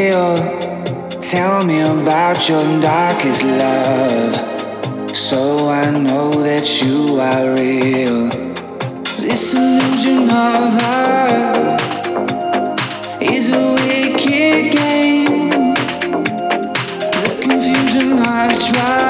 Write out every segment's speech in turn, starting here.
Tell me about your darkest love. So I know that you are real. This illusion of us is a wicked game. The confusion I try.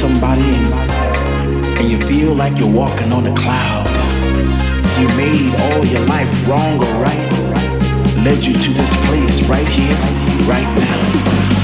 somebody and, and you feel like you're walking on a cloud. You made all your life wrong or right, led you to this place right here, right now.